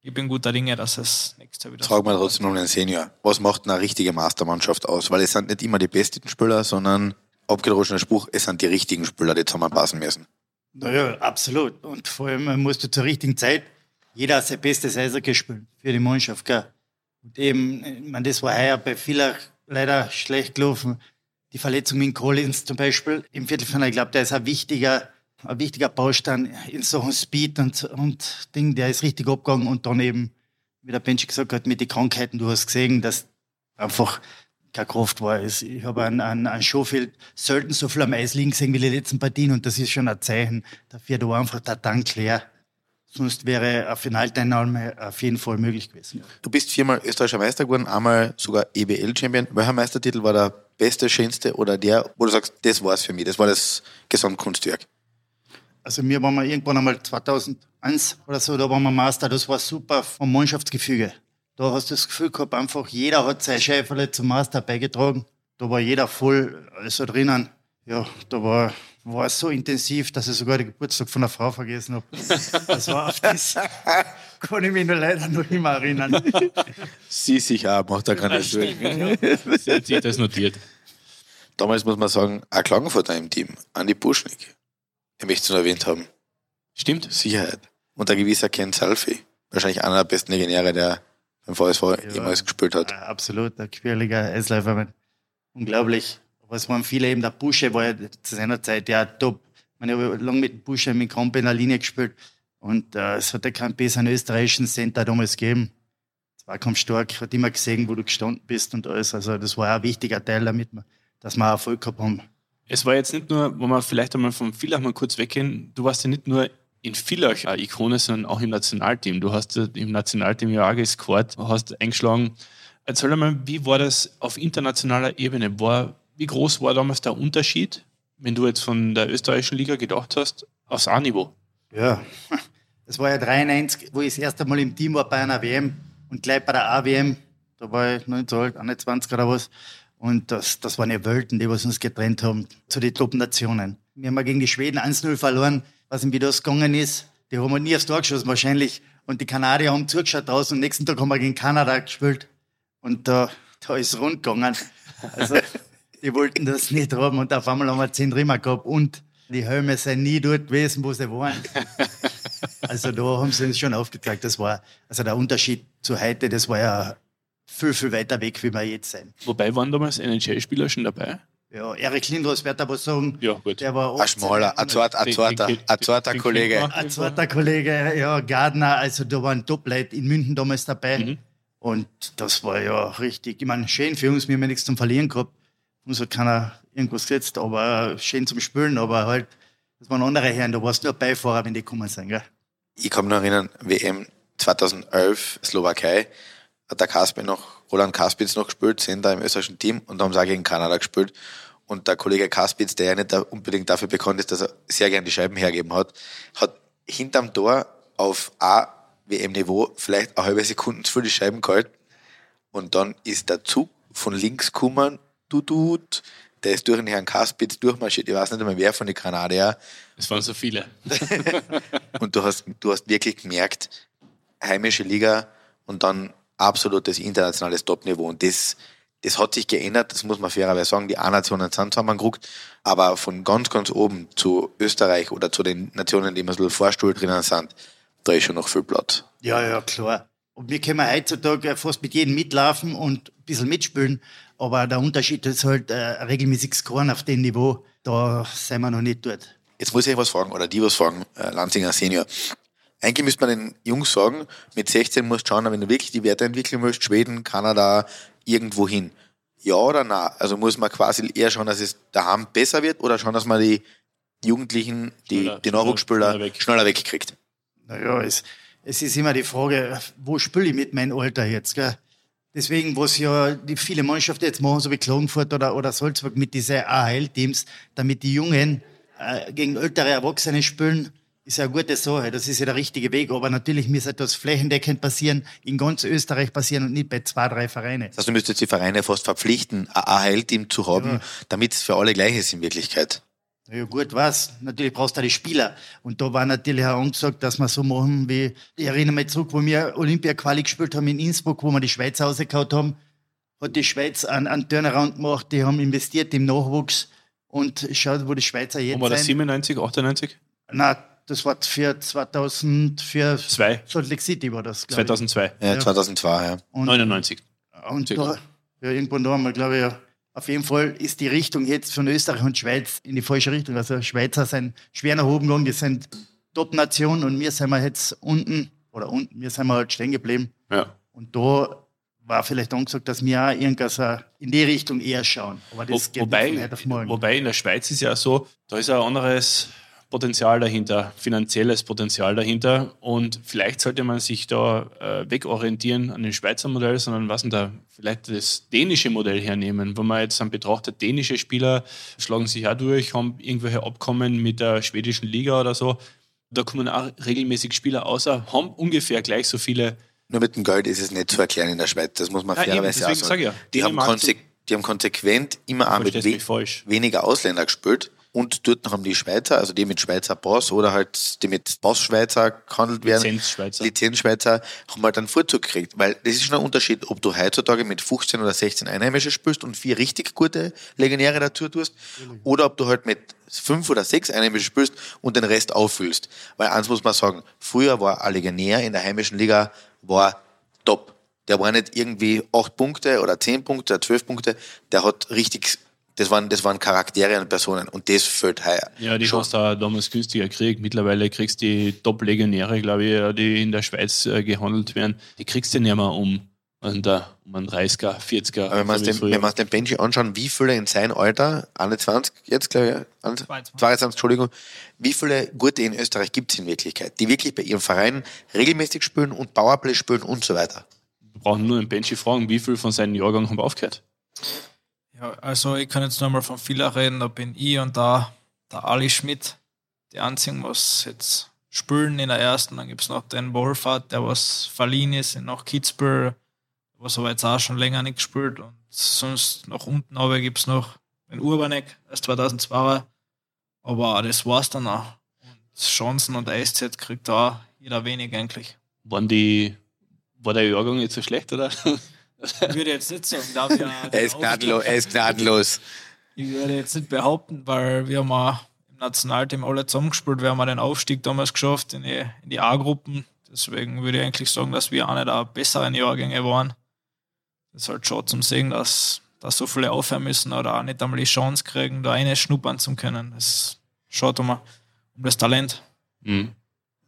ich bin guter Dinge, dass es nächstes Jahr wieder Frag mal trotzdem noch einen Senior. Was macht eine richtige Mastermannschaft aus? Weil es sind nicht immer die besten Spieler, sondern abgedroschener Spruch, es sind die richtigen Spieler, die zusammenpassen müssen. Naja, absolut. Und vor allem musst du zur richtigen Zeit jeder sein bestes Eishockey spielen für die Mannschaft. Gell? Und eben, ich meine, das war heuer bei vielen leider schlecht gelaufen. Die Verletzung mit Collins zum Beispiel im Viertelfinale, ich glaube, der ist ein wichtiger, ein wichtiger Baustein in Sachen Speed und, und Ding, der ist richtig abgegangen und dann eben, wie der Bench gesagt hat, mit den Krankheiten, du hast gesehen, dass einfach keine Kraft war. Ich habe an, an, an Schofield selten so viel am Eis liegen gesehen wie die letzten Partien und das ist schon ein Zeichen dafür, da war einfach der Tank leer. Sonst wäre eine Finalteilnahme auf jeden Fall möglich gewesen. Du bist viermal österreichischer Meister geworden, einmal sogar EBL-Champion. Welcher Meistertitel war der beste, schönste oder der, wo du sagst, das war's für mich, das war das Gesamtkunstwerk? Also mir waren wir irgendwann einmal 2001 oder so, da waren wir Master, das war super vom Mannschaftsgefüge. Da hast du das Gefühl gehabt, einfach jeder hat sein Schäferle zum Master beigetragen. Da war jeder voll, also drinnen. Ja, da war war so intensiv, dass ich sogar den Geburtstag von einer Frau vergessen habe. Das war auf das kann ich mich nur leider noch immer erinnern. Sie sich auch, macht da keine Sorgen. Sie hat sich das notiert. Damals muss man sagen, ein Klagenfurter im Team, Andi Buschnick. Ich möchte es nur erwähnt haben. Stimmt. Sicherheit. Und ein gewisser Ken Salfi. Wahrscheinlich einer der besten Legionäre, der beim VSV ja, jemals gespielt hat. Absolut, ein quirliger Eisläufer. Unglaublich was waren viele eben, der Busche war ja zu seiner Zeit ja top. Ich, meine, ich habe lange mit dem Busche, mit Krampe in der Linie gespielt und äh, es hat ja keinen besseren österreichischen Center damals gegeben. Zweikampfstark, hat immer gesehen, wo du gestanden bist und alles. Also das war ein wichtiger Teil, damit wir, dass wir Erfolg gehabt haben. Es war jetzt nicht nur, wo wir vielleicht einmal vom Villach mal kurz weggehen, du warst ja nicht nur in Villach eine Ikone, sondern auch im Nationalteam. Du hast im Nationalteam ja auch gescored, hast eingeschlagen. Erzähl mal, wie war das auf internationaler Ebene? War wie groß war damals der Unterschied, wenn du jetzt von der österreichischen Liga gedacht hast, aufs A-Niveau? Ja, es war ja 93, wo ich das erste Mal im Team war bei einer WM und gleich bei der AWM, da war ich 19 alt, 21 oder was. Und das, das waren ja Welten, die was uns getrennt haben zu den Top-Nationen. Wir haben ja gegen die Schweden 1-0 verloren. Was wie das gegangen ist, die haben wir nie aufs Tor geschossen wahrscheinlich. Und die Kanadier haben zugeschaut draußen und nächsten Tag haben wir gegen Kanada gespielt. Und da, da ist es rund gegangen. Also, die wollten das nicht haben und auf einmal haben wir zehn Rimmer gehabt und die Helme sind nie dort gewesen, wo sie waren. also da haben sie uns schon aufgezeigt, das war, also der Unterschied zu heute, das war ja viel, viel weiter weg, wie wir jetzt sind. Wobei waren damals NHL-Spieler schon dabei? Ja, Erik Lindros wird aber sagen, ja, gut. der war ein schmaler, ein zarter Kollege. Ein zarter Kollege, ja, Gardner, also da waren Top-Leute in München damals dabei. Mhm. Und das war ja richtig, ich meine, schön für uns, wir haben ja nichts zum Verlieren gehabt uns hat keiner irgendwas gesetzt, aber schön zum Spülen, aber halt, das waren andere Herren, da warst du nur Beifahrer, wenn die gekommen sind, gell? Ich kann mich noch erinnern, WM 2011, Slowakei, hat der Kaspin noch, Roland Kaspitz noch gespielt, sind da im österreichischen Team und haben sie auch gegen Kanada gespielt. Und der Kollege Kaspitz, der ja nicht unbedingt dafür bekannt ist, dass er sehr gern die Scheiben hergeben hat, hat hinterm Tor auf A-WM-Niveau vielleicht eine halbe Sekunde zu viel die Scheiben gehalten. Und dann ist der Zug von links gekommen Dudut, der ist durch den Herrn Kaspitz durchmarschiert. Ich weiß nicht mehr, wer von den Kanadier. Es waren so viele. und du hast, du hast wirklich gemerkt, heimische Liga und dann absolutes internationales Topniveau. Und das, das hat sich geändert, das muss man fairerweise sagen. Die A-Nationen sind zusammengeguckt, aber von ganz, ganz oben zu Österreich oder zu den Nationen, die immer so Vorstuhl drinnen sind, da ist schon noch viel Platz. Ja, ja, klar. Und wir können heutzutage fast mit jedem mitlaufen und ein bisschen mitspielen. Aber der Unterschied ist halt äh, regelmäßig Scoren auf dem Niveau. Da sind wir noch nicht dort. Jetzt muss ich was fragen, oder die was fragen, äh, Lanzinger Senior. Eigentlich müsste man den Jungs sagen, mit 16 musst du schauen, wenn du wirklich die Werte entwickeln willst, Schweden, Kanada, irgendwo hin. Ja oder nein? Also muss man quasi eher schauen, dass es daheim besser wird oder schauen, dass man die Jugendlichen, die, Schneller- die Nachwuchsspieler schneller weg. schneller wegkriegt. Naja, es, es ist immer die Frage, wo spiele ich mit meinem Alter jetzt? Gell? Deswegen, was ja die viele Mannschaften jetzt machen, so wie Klagenfurt oder, oder Salzburg mit diesen AHL-Teams, damit die Jungen äh, gegen ältere Erwachsene spielen, ist ja eine gute Sache. Das ist ja der richtige Weg. Aber natürlich muss etwas flächendeckend passieren, in ganz Österreich passieren und nicht bei zwei, drei Vereinen. Das heißt, du müsstest die Vereine fast verpflichten, ein AHL-Team zu haben, damit es für alle gleich ist in Wirklichkeit. Ja gut, was? Natürlich brauchst du die Spieler. Und da war natürlich auch angesagt, dass wir so machen wie, ich erinnere mich zurück, wo wir Olympia-Quali gespielt haben in Innsbruck, wo wir die Schweiz rausgehauen haben, hat die Schweiz einen, einen Turnaround gemacht, die haben investiert im Nachwuchs und schaut, wo die Schweizer jetzt Wo war das sind. 97, 98? Nein, das war für 2000, für Zwei. Salt Lake City war das, glaube ich. 2002. Ja, 2002, ja. Und, 99. und da, ja, irgendwann da haben wir, glaube ich, ja, auf jeden Fall ist die Richtung jetzt von Österreich und Schweiz in die falsche Richtung. Also Schweizer sind schwer nach oben gegangen, die sind Top-Nation und wir sind wir jetzt unten, oder unten, wir sind wir halt stehen geblieben. Ja. Und da war vielleicht angesagt, dass wir auch irgendwas äh, in die Richtung eher schauen. Aber Wo, das geht nicht von wobei, heute auf morgen. wobei in der Schweiz ist ja so, da ist ein anderes Potenzial dahinter, finanzielles Potenzial dahinter. Und vielleicht sollte man sich da äh, wegorientieren an den Schweizer Modell, sondern was denn da vielleicht das dänische Modell hernehmen, wo man jetzt dann betrachtet, dänische Spieler schlagen sich auch durch, haben irgendwelche Abkommen mit der schwedischen Liga oder so. Da kommen auch regelmäßig Spieler außer, haben ungefähr gleich so viele Nur mit dem Geld ist es nicht zu erklären in der Schweiz. Das muss man Ja, fairerweise sagen. ja. Die, die haben konsequent immer auch mit we weniger Ausländer gespielt. Und dort haben die Schweizer, also die mit Schweizer Pass oder halt die mit Pass-Schweizer gehandelt werden, Lizenz-Schweizer. Lizenzschweizer, haben halt einen Vorzug gekriegt. Weil das ist schon ein Unterschied, ob du heutzutage mit 15 oder 16 Einheimische spielst und vier richtig gute Legionäre dazu tust, oder ob du halt mit fünf oder sechs Einheimische spielst und den Rest auffüllst. Weil eins muss man sagen, früher war ein Legionär in der heimischen Liga war top. Der war nicht irgendwie acht Punkte oder zehn Punkte oder zwölf Punkte, der hat richtig, das waren, das waren Charaktere und Personen und das fällt heuer. Ja, die schon. hast du auch damals günstiger gekriegt. Mittlerweile kriegst du die Top-Legionäre, glaube ich, die in der Schweiz äh, gehandelt werden. Die kriegst du nicht mehr um, um, der, um einen 30er, 40er. Aber wenn wir uns den, früher. wenn wir uns den Benji anschauen, wie viele in seinem Alter, 21 jetzt, glaube ich, 21, 22. 22, Entschuldigung, wie viele gute in Österreich gibt es in Wirklichkeit, die wirklich bei ihrem Verein regelmäßig spielen und Powerplay spielen und so weiter. Wir brauchen nur den Benji fragen, wie viel von seinen Jahrgang haben aufgehört. Ja, also ich kann jetzt nur mal von Villa reden, da bin ich und da der Ali Schmidt, die einzigen, was jetzt spielen in der ersten. Dann gibt es noch den Wohlfahrt, der was verliehen ist, nach Kitzbühel, was aber jetzt auch schon länger nicht gespielt. Und sonst nach unten aber gibt es noch den Urbanek, erst 2002 Aber das war's dann auch. Und Chancen und SZ kriegt da jeder wenig eigentlich. Waren die, war der Jahrgang jetzt so schlecht, oder? Ich würde jetzt nicht sagen, da wir Er ist gnadenlos. Er ist gnadenlos. Ich würde jetzt nicht behaupten, weil wir haben auch im Nationalteam alle zusammengespielt. Wir haben den Aufstieg damals geschafft in die, in die A-Gruppen. Deswegen würde ich eigentlich sagen, dass wir eine der besseren Jahrgänge waren. Das ist halt schon zum Sehen, dass, dass so viele aufhören müssen oder auch nicht einmal die Chance kriegen, da eine schnuppern zu können. Das schaut um, um das Talent. Mhm.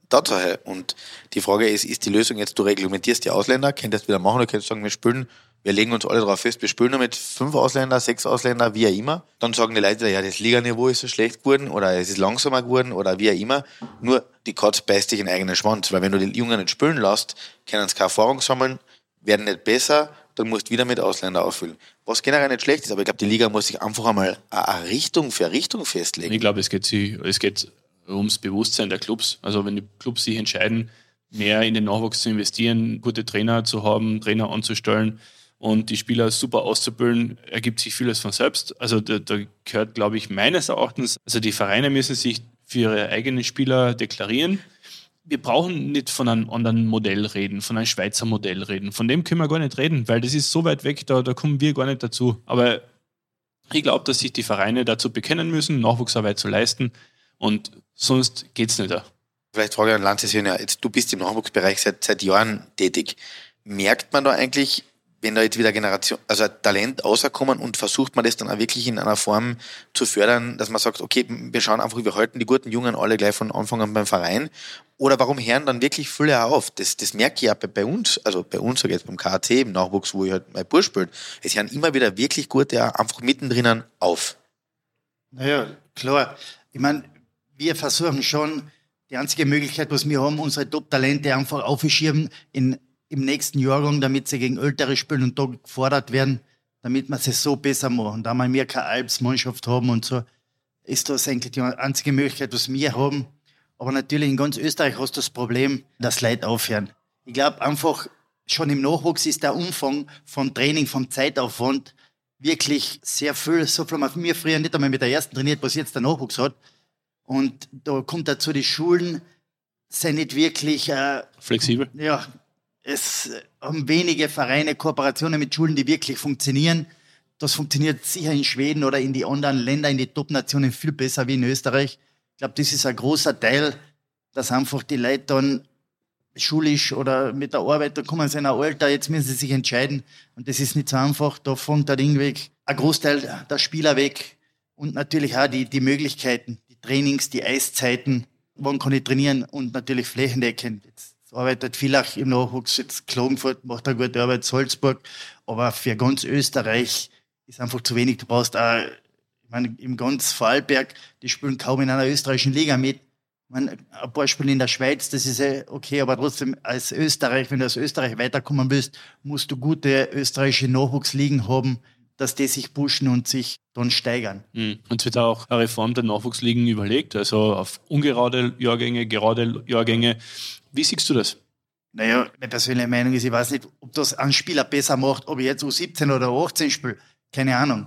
Tatsache. Und die Frage ist, ist die Lösung jetzt, du reglementierst die Ausländer, könntest wieder machen, du könntest sagen, wir spielen, wir legen uns alle darauf fest, wir spielen nur mit fünf Ausländer, sechs Ausländer, wie auch immer. Dann sagen die Leute, ja, das Liganiveau ist so schlecht geworden oder es ist langsamer geworden oder wie auch immer. Nur die Katz beißt sich in den eigenen Schwanz, weil wenn du die Jungen nicht spielen lässt, können sie keine Erfahrung sammeln, werden nicht besser, dann musst du wieder mit Ausländer auffüllen. Was generell nicht schlecht ist, aber ich glaube, die Liga muss sich einfach einmal eine Richtung für Richtung festlegen. Ich glaube, es geht, es geht ums Bewusstsein der Clubs. Also wenn die Clubs sich entscheiden, mehr in den Nachwuchs zu investieren, gute Trainer zu haben, Trainer anzustellen und die Spieler super auszubilden, ergibt sich vieles von selbst. Also da, da gehört, glaube ich, meines Erachtens, also die Vereine müssen sich für ihre eigenen Spieler deklarieren. wir brauchen nicht von einem anderen Modell reden, von einem Schweizer Modell reden. Von dem können wir gar nicht reden, weil das ist so weit weg, da, da kommen wir gar nicht dazu. Aber ich glaube, dass sich die Vereine dazu bekennen müssen, Nachwuchsarbeit zu leisten und sonst geht es nicht. Vielleicht frage ich an Lanzes jetzt du bist im Nachwuchsbereich seit, seit Jahren tätig. Merkt man da eigentlich, wenn da jetzt wieder Generation, also Talent außerkommen und versucht man das dann auch wirklich in einer Form zu fördern, dass man sagt, okay, wir schauen einfach, wir halten die guten Jungen alle gleich von Anfang an beim Verein. Oder warum hören dann wirklich viele auf? Das, das merke ich ja bei, bei uns, also bei uns, sag ich jetzt beim KAC, im Nachwuchs, wo ich halt mein Bursch spiele. Es hören immer wieder wirklich gute auch einfach mittendrin auf. Naja, klar. Ich meine, wir versuchen schon, die einzige Möglichkeit, was wir haben, unsere Top-Talente einfach aufzuschirmen in im nächsten Jahrgang, damit sie gegen Ältere spielen und da gefordert werden, damit wir es so besser machen. Da wir keine Alpsmannschaft haben und so, ist das eigentlich die einzige Möglichkeit, was wir haben. Aber natürlich in ganz Österreich hast du das Problem, dass Leute aufhören. Ich glaube einfach, schon im Nachwuchs ist der Umfang von Training, vom Zeitaufwand wirklich sehr viel. So viel haben wir früher nicht einmal mit der ersten trainiert, was jetzt der Nachwuchs hat. Und da kommt dazu, die Schulen sind nicht wirklich äh, flexibel. Ja, es haben wenige Vereine Kooperationen mit Schulen, die wirklich funktionieren. Das funktioniert sicher in Schweden oder in die anderen Länder, in die Top-Nationen viel besser wie in Österreich. Ich glaube, das ist ein großer Teil, dass einfach die Leute dann schulisch oder mit der Arbeit, da kommen sie in ein Alter, jetzt müssen sie sich entscheiden. Und das ist nicht so einfach. Da fängt der Ding weg. Ein Großteil der Spieler weg. Und natürlich auch die, die Möglichkeiten, Trainings, die Eiszeiten. Wann kann ich trainieren? Und natürlich flächendeckend. Jetzt arbeitet vielleicht im Nachwuchs, jetzt Klagenfurt macht eine gute Arbeit, Salzburg, aber für ganz Österreich ist einfach zu wenig. Du brauchst auch, ich meine, im ganz Vorarlberg, die spielen kaum in einer österreichischen Liga mit. Ich meine, ein paar spielen in der Schweiz, das ist ja okay, aber trotzdem als Österreich, wenn du aus Österreich weiterkommen willst, musst du gute österreichische Nachwuchsligen haben, dass die sich pushen und sich dann steigern. Mhm. Und es wird auch eine Reform der Nachwuchsligen überlegt, also auf ungerade Jahrgänge, gerade Jahrgänge. Wie siehst du das? Naja, meine persönliche Meinung ist, ich weiß nicht, ob das einen Spieler besser macht, ob ich jetzt U17 oder U18 spiele. Keine Ahnung.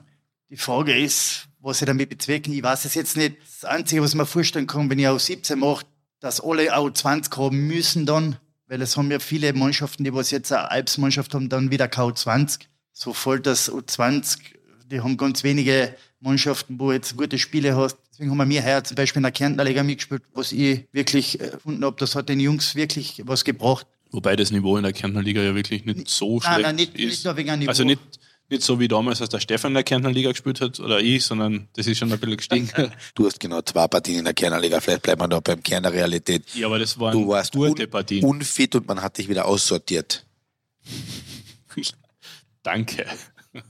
Die Frage ist, was ich damit bezwecken. Ich weiß es jetzt nicht. Das Einzige, was ich mir vorstellen kann, wenn ich U17 mache, dass alle U20 haben müssen dann, weil es haben ja viele Mannschaften, die was jetzt eine Alpsmannschaft haben, dann wieder K20. So voll das U20, die haben ganz wenige Mannschaften, wo jetzt gute Spiele hast. Deswegen haben wir mir heuer zum Beispiel in der Kärntner Liga mitgespielt, was ich wirklich äh, gefunden habe, das hat den Jungs wirklich was gebracht. Wobei das Niveau in der Kärntner Liga ja wirklich nicht so schlecht nein, nein, nicht, ist. Nicht nur wegen Niveau. Also nicht, nicht so wie damals, als der Stefan in der Kärntner Liga gespielt hat oder ich, sondern das ist schon ein bisschen gestiegen. du hast genau zwei Partien in der Kärntner Liga, vielleicht bleibt man da beim Kern der Realität. Ja, aber das waren du warst gute un Partien. unfit und man hat dich wieder aussortiert. Danke.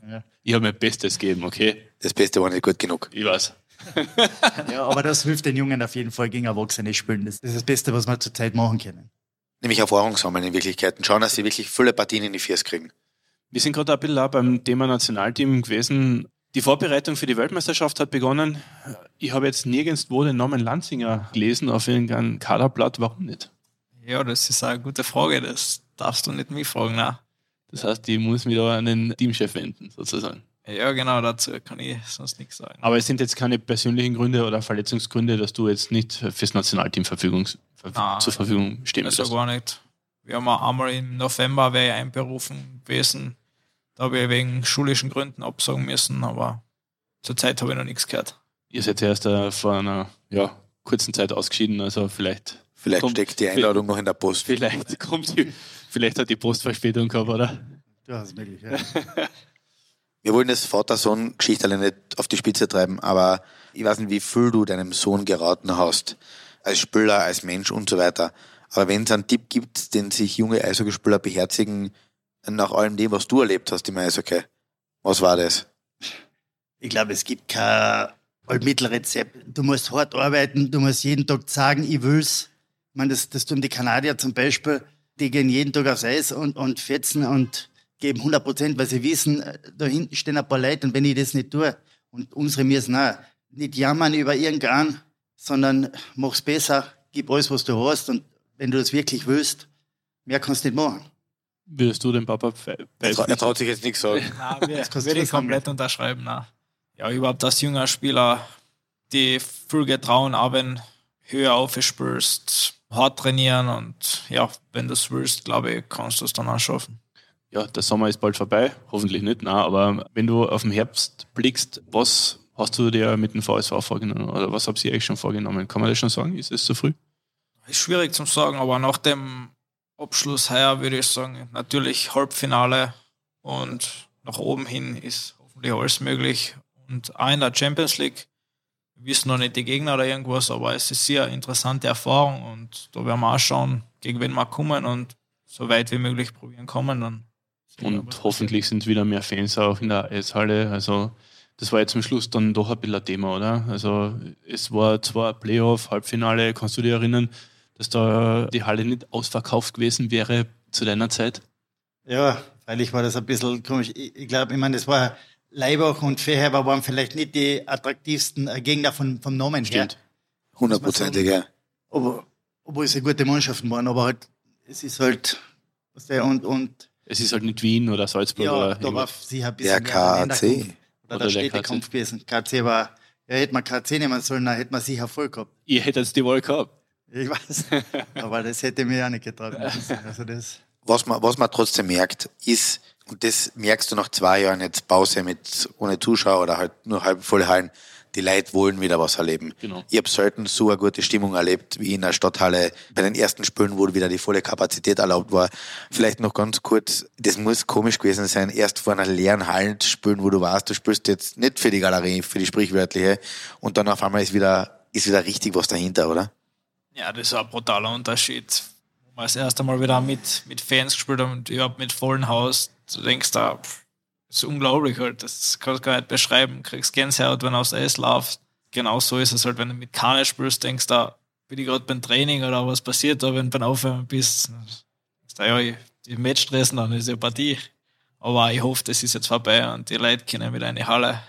Ja. Ich habe mein Bestes gegeben, okay? Das Beste war nicht gut genug. Ich weiß. ja, aber das hilft den Jungen auf jeden Fall gegen Erwachsene spielen. Das ist das Beste, was wir zurzeit machen können. Nämlich Erfahrung sammeln in Wirklichkeit und schauen, dass sie wirklich volle Partien in die Viers kriegen. Wir sind gerade ein bisschen auch beim Thema Nationalteam gewesen. Die Vorbereitung für die Weltmeisterschaft hat begonnen. Ich habe jetzt nirgendwo den Namen Lanzinger gelesen auf irgendeinem Kaderblatt. Warum nicht? Ja, das ist eine gute Frage. Das darfst du nicht mich fragen. Nein. Das heißt, ich muss mich da an den Teamchef wenden, sozusagen. Ja, genau, dazu kann ich sonst nichts sagen. Aber es sind jetzt keine persönlichen Gründe oder Verletzungsgründe, dass du jetzt nicht fürs Nationalteam Verfügung, Nein, zur Verfügung stehen willst? Also gar nicht. Wir haben einmal im November wäre ich einberufen gewesen. Da habe ich wegen schulischen Gründen absagen müssen, aber zurzeit habe ich noch nichts gehört. Ihr seid erst äh, vor einer ja, kurzen Zeit ausgeschieden, also vielleicht. Vielleicht kommt, steckt die Einladung noch in der Post. Vielleicht kommt die, vielleicht hat die Post Verspätung gehabt, oder? Ja, ist möglich, ja. Wir wollen das Vater-Sohn-Geschichte nicht auf die Spitze treiben, aber ich weiß nicht, wie viel du deinem Sohn geraten hast. Als Spieler, als Mensch und so weiter. Aber wenn es einen Tipp gibt, den sich junge Eishockeyspieler beherzigen, nach allem dem, was du erlebt hast im Eishockey, was war das? Ich glaube, es gibt kein Mittelrezept. Du musst hart arbeiten, du musst jeden Tag sagen, ich will's. Ich meine, das, das tun die Kanadier zum Beispiel, die gehen jeden Tag aufs Eis und, und fetzen und geben 100 Prozent, weil sie wissen, äh, da hinten stehen ein paar Leute und wenn ich das nicht tue, und unsere müssen auch nicht jammern über irgendeinen, sondern mach's besser, gib alles, was du hast und wenn du das wirklich willst, mehr kannst du nicht machen. Würdest du dem Papa Er traut sich jetzt nichts sagen. Nein, wir, das würde ich komplett unterschreiben. Nein. Ja, überhaupt als junger Spieler, die viel getrauen, auch wenn höher aufspielst, hart trainieren und ja, wenn du es willst, glaube ich, kannst du es dann auch schaffen. Ja, der Sommer ist bald vorbei, hoffentlich nicht, nein, aber wenn du auf den Herbst blickst, was hast du dir mit dem VSV vorgenommen oder was habt ihr euch schon vorgenommen? Kann man das schon sagen? Ist es zu früh? Ist schwierig zu sagen, aber nach dem Abschluss heuer würde ich sagen, natürlich Halbfinale und nach oben hin ist hoffentlich alles möglich. Und auch in der Champions League, wissen noch nicht die Gegner oder irgendwas, aber es ist sehr interessante Erfahrung und da werden wir auch schauen, gegen wen wir kommen und so weit wie möglich probieren kommen. Dann und hoffentlich sind wieder mehr Fans auch in der Eishalle. Also das war jetzt zum Schluss dann doch ein bisschen ein Thema, oder? Also es war zwar ein Playoff, Halbfinale, kannst du dir erinnern, dass da die Halle nicht ausverkauft gewesen wäre zu deiner Zeit? Ja, freilich war das ein bisschen komisch. Ich, ich glaube, ich meine, das war Leibach und Feherber waren vielleicht nicht die attraktivsten Gegner von, vom Namen Stimmt. her. Hundertprozentig, ja. Obwohl, es ja gute Mannschaften waren, aber halt, es ist halt, und, und es ist halt nicht Wien oder Salzburg. Ja, oder da war sicher ein bisschen der KC. Oder, oder der Städtekampf gewesen. KC war, ja, hätte man KC nehmen sollen, dann hätte man sicher voll gehabt. Ihr hättet die Wahl gehabt. Ich weiß, aber das hätte mir auch nicht getraut. Also das was man, was man trotzdem merkt, ist, und das merkst du nach zwei Jahren jetzt Pause mit ohne Zuschauer oder halt nur halb volle Hallen, die Leute wollen wieder was erleben. Genau. Ich habe selten so eine gute Stimmung erlebt wie in der Stadthalle bei den ersten Spielen, wo wieder die volle Kapazität erlaubt war. Vielleicht noch ganz kurz, das muss komisch gewesen sein, erst vor einer leeren Halle zu spielen, wo du warst, du spielst jetzt nicht für die Galerie, für die sprichwörtliche, und dann auf einmal ist wieder, ist wieder richtig was dahinter, oder? Ja, das ist ein brutaler Unterschied. Wo wir das erste Mal wieder mit, mit Fans gespielt haben und überhaupt mit vollen Haus, du denkst da, pff, das ist unglaublich halt. Das kannst du gar nicht beschreiben. Du kriegst Gänsehaut, wenn du aufs Eis laufst. Genau so ist es halt, wenn du mit Kane spielst, denkst du, bin ich gerade beim Training oder was passiert da, wenn du beim Aufwärmen bist. Da, ja, die Match stressen, dann ist ja Partie. Aber ich hoffe, das ist jetzt vorbei und die Leute können wieder in die Halle.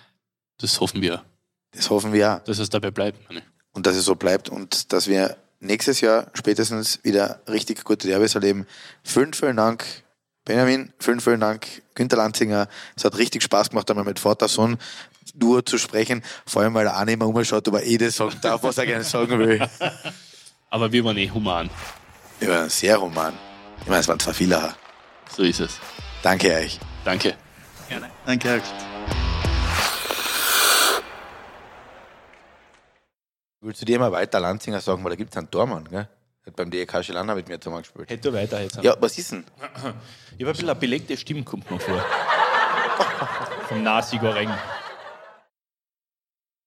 Das hoffen wir. Das hoffen wir auch. Dass es dabei bleibt. Meine. Und dass es so bleibt und dass wir nächstes Jahr spätestens wieder richtig gute Derbys erleben. Vielen, vielen Dank Benjamin, vielen, vielen Dank. Günter Lanzinger, es hat richtig Spaß gemacht, einmal mit Vater-Sohn nur zu sprechen. Vor allem, weil er auch nicht mehr umschaut, ob er eh das sagen darf, was er gerne sagen will. Aber wir waren eh human. Wir waren sehr human. Ich meine, es waren zwar viele. So ist es. Danke euch. Danke. Gerne. Danke euch. Willst du dir mal weiter Lanzinger sagen, weil da gibt es einen Tormann, gell? Hat beim DEK Schilana mit mir zusammen gespielt. Hätte weiter jetzt. Ja, was ist denn? Ich habe ein bisschen eine belegte Stimme, kommt mir vor. Vom Nasi Goreng.